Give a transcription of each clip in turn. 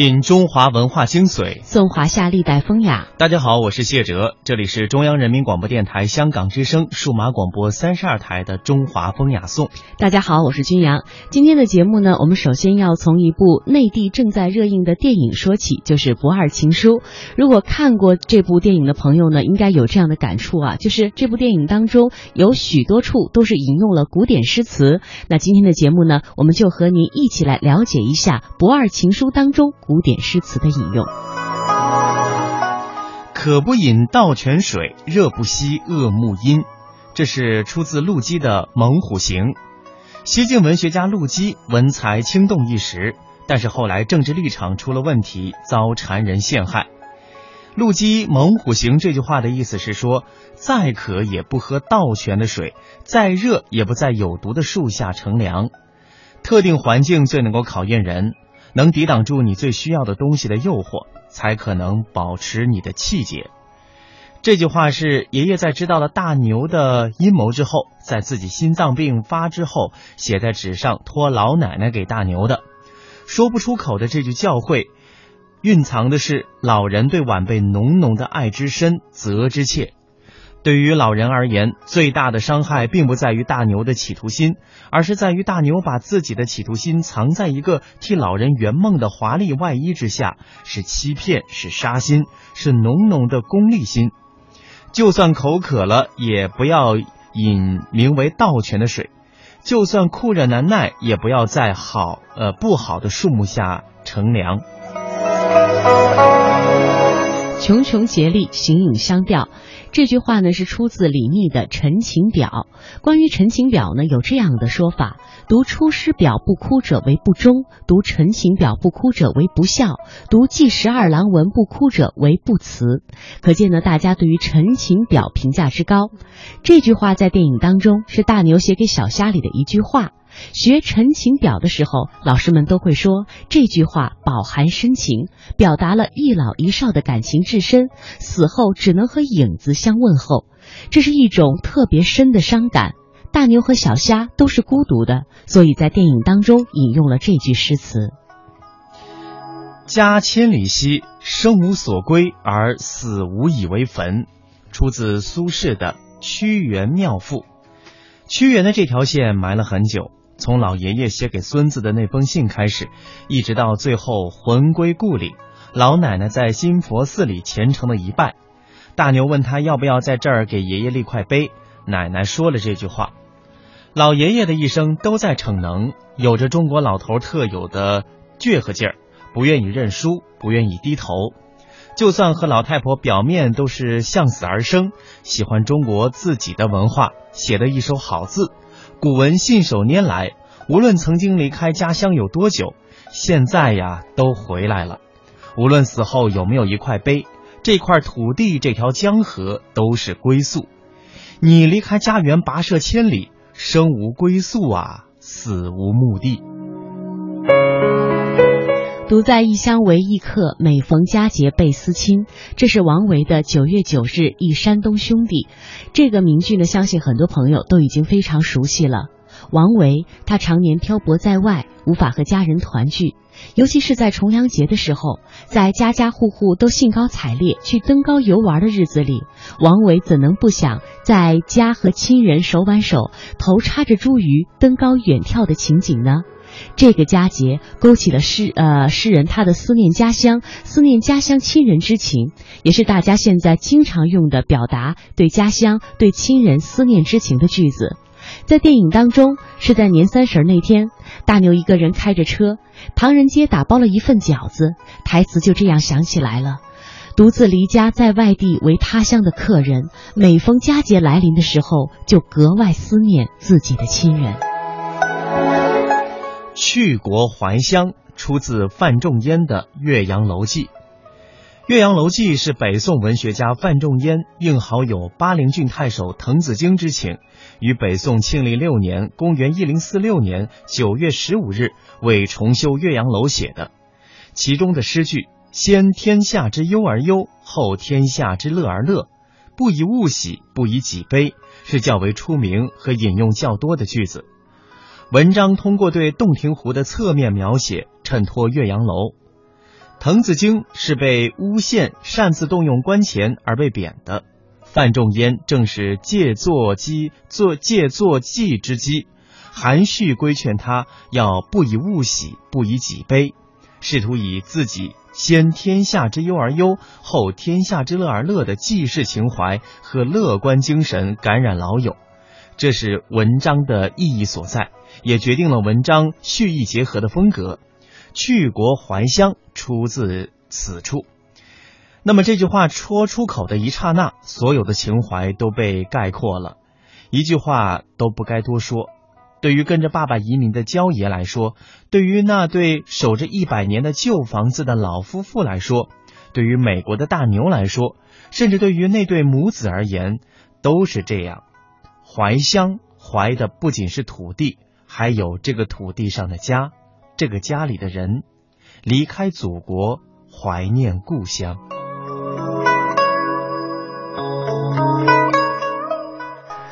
品中华文化精髓，颂华夏历代风雅。大家好，我是谢哲，这里是中央人民广播电台香港之声数码广播三十二台的中华风雅颂。大家好，我是君阳。今天的节目呢，我们首先要从一部内地正在热映的电影说起，就是《不二情书》。如果看过这部电影的朋友呢，应该有这样的感触啊，就是这部电影当中有许多处都是引用了古典诗词。那今天的节目呢，我们就和您一起来了解一下《不二情书》当中。古典诗词的引用，渴不饮盗泉水，热不息恶木阴。这是出自陆机的《猛虎行》。西晋文学家陆机文才轻动一时，但是后来政治立场出了问题，遭谗人陷害。陆机《猛虎行》这句话的意思是说，再渴也不喝盗泉的水，再热也不在有毒的树下乘凉。特定环境最能够考验人。能抵挡住你最需要的东西的诱惑，才可能保持你的气节。这句话是爷爷在知道了大牛的阴谋之后，在自己心脏病发之后写在纸上托老奶奶给大牛的。说不出口的这句教诲，蕴藏的是老人对晚辈浓浓的爱之深、责之切。对于老人而言，最大的伤害并不在于大牛的企图心，而是在于大牛把自己的企图心藏在一个替老人圆梦的华丽外衣之下，是欺骗，是杀心，是浓浓的功利心。就算口渴了，也不要饮名为盗泉的水；就算酷热难耐，也不要在好呃不好的树木下乘凉。茕茕孑立，形影相吊。这句话呢是出自李密的《陈情表》。关于《陈情表》呢，有这样的说法：读《出师表》不哭者为不忠，读《陈情表》不哭者为不孝，读《记十二郎文》不哭者为不慈。可见呢，大家对于《陈情表》评价之高。这句话在电影当中是大牛写给小虾里的一句话。学《陈情表》的时候，老师们都会说这句话饱含深情，表达了一老一少的感情至深，死后只能和影子相问候，这是一种特别深的伤感。大牛和小虾都是孤独的，所以在电影当中引用了这句诗词：“家千里兮，生无所归而死无以为坟。”出自苏轼的《屈原妙赋》。屈原的这条线埋了很久。从老爷爷写给孙子的那封信开始，一直到最后魂归故里，老奶奶在新佛寺里虔诚的一拜。大牛问他要不要在这儿给爷爷立块碑，奶奶说了这句话。老爷爷的一生都在逞能，有着中国老头特有的倔和劲儿，不愿意认输，不愿意低头。就算和老太婆表面都是向死而生，喜欢中国自己的文化，写的一手好字。古文信手拈来，无论曾经离开家乡有多久，现在呀都回来了。无论死后有没有一块碑，这块土地、这条江河都是归宿。你离开家园，跋涉千里，生无归宿啊，死无墓地。独在异乡为异客，每逢佳节倍思亲。这是王维的《九月九日忆山东兄弟》。这个名句呢，相信很多朋友都已经非常熟悉了。王维他常年漂泊在外，无法和家人团聚，尤其是在重阳节的时候，在家家户户都兴高采烈去登高游玩的日子里，王维怎能不想在家和亲人手挽手、头插着茱萸登高远眺的情景呢？这个佳节勾起了诗呃诗人他的思念家乡、思念家乡亲人之情，也是大家现在经常用的表达对家乡、对亲人思念之情的句子。在电影当中，是在年三十那天，大牛一个人开着车，唐人街打包了一份饺子，台词就这样想起来了：独自离家在外地为他乡的客人，每逢佳节来临的时候，就格外思念自己的亲人。去国还乡出自范仲淹的《岳阳楼记》。《岳阳楼记》是北宋文学家范仲淹应好友巴陵郡太守滕子京之请，于北宋庆历六年（公元1046年）九月十五日为重修岳阳楼写的。其中的诗句“先天下之忧而忧，后天下之乐而乐，不以物喜，不以己悲”，是较为出名和引用较多的句子。文章通过对洞庭湖的侧面描写，衬托岳阳楼。滕子京是被诬陷擅自动用官钱而被贬的，范仲淹正是借坐机做借坐骑之机，含蓄规劝他要不以物喜，不以己悲，试图以自己先天下之忧而忧，后天下之乐而乐的济世情怀和乐观精神感染老友，这是文章的意义所在，也决定了文章蓄意结合的风格。去国怀乡出自此处。那么这句话说出口的一刹那，所有的情怀都被概括了，一句话都不该多说。对于跟着爸爸移民的焦爷来说，对于那对守着一百年的旧房子的老夫妇来说，对于美国的大牛来说，甚至对于那对母子而言，都是这样。怀乡怀的不仅是土地，还有这个土地上的家。这个家里的人离开祖国，怀念故乡。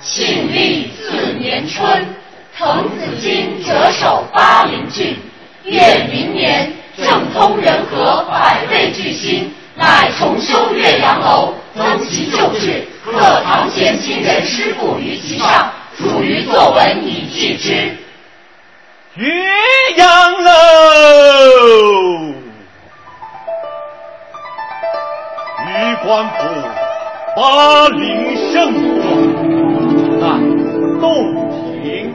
庆历四年春，滕子京谪守巴陵郡。越明年，政通人和，百废具兴，乃重修岳阳楼，增其旧制，刻唐贤亲人诗赋于其上，属于作文以记之。岳阳楼，余关府，巴陵圣宗，乃洞庭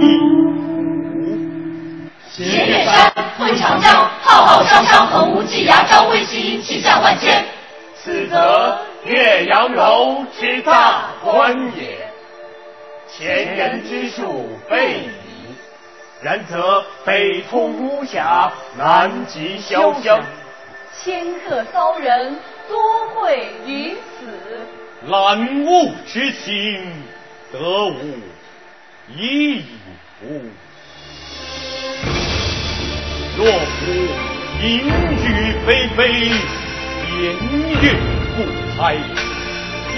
一湖。斜月山，吞长江，浩浩汤汤，横无际涯，朝晖夕阴，气象万千。此则岳阳楼之大观也。前人之述备矣。然则北通巫峡，南极潇湘，迁客骚人多会于此。览物之心，得无已矣乎？若夫淫雨霏霏，连月不开，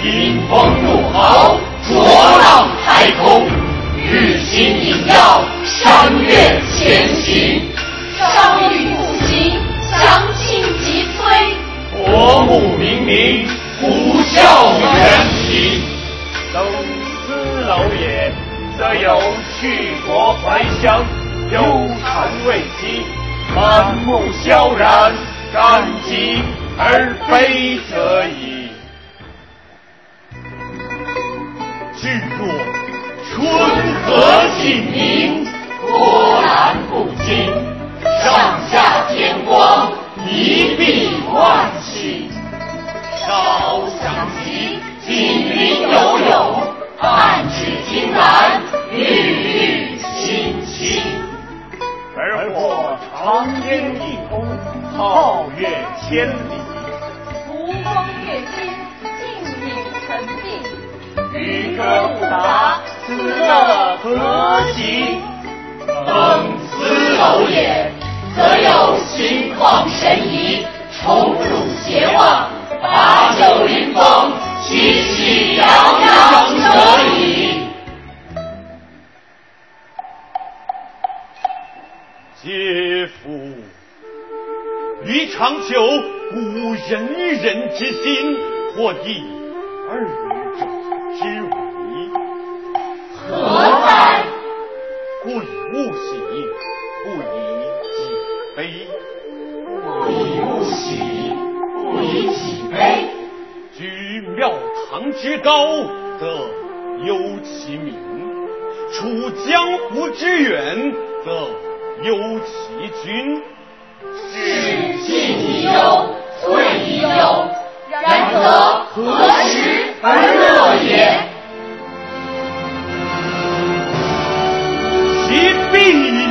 阴风怒号，浊浪排空，日星隐曜。山岳前行，商旅不行，降清急摧。国木冥冥，虎啸猿啼。登斯楼也，则有去国怀乡，忧谗畏讥，满目萧然，感极而悲者矣。至若春和景明。波澜不惊，上下天光，一碧万顷。少想习，锦云游泳，半指金兰，郁郁青青。而或长烟一空，皓月千里。此乐何极？登斯楼也，则有心旷神怡，重入偕忘，把酒临风，喜气洋洋者矣。嗟夫！欲长久，古人人之心，或异二者之。何哉？贵。勿喜，不以己悲；不以物喜，不以己悲。居庙堂之高，则忧其民；处江湖之远，则忧其君。是进以忧，退以忧，然则何时而乐也？必